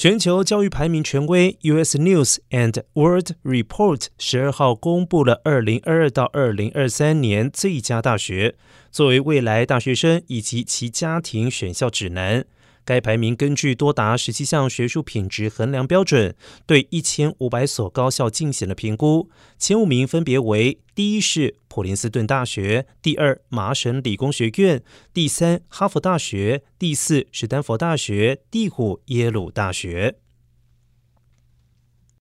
全球教育排名权威 U.S. News and World Report 十二号公布了二零二二到二零二三年最佳大学，作为未来大学生以及其家庭选校指南。该排名根据多达十七项学术品质衡量标准，对一千五百所高校进行了评估。前五名分别为：第一是普林斯顿大学，第二麻省理工学院，第三哈佛大学，第四是丹佛大学，第五耶鲁大学。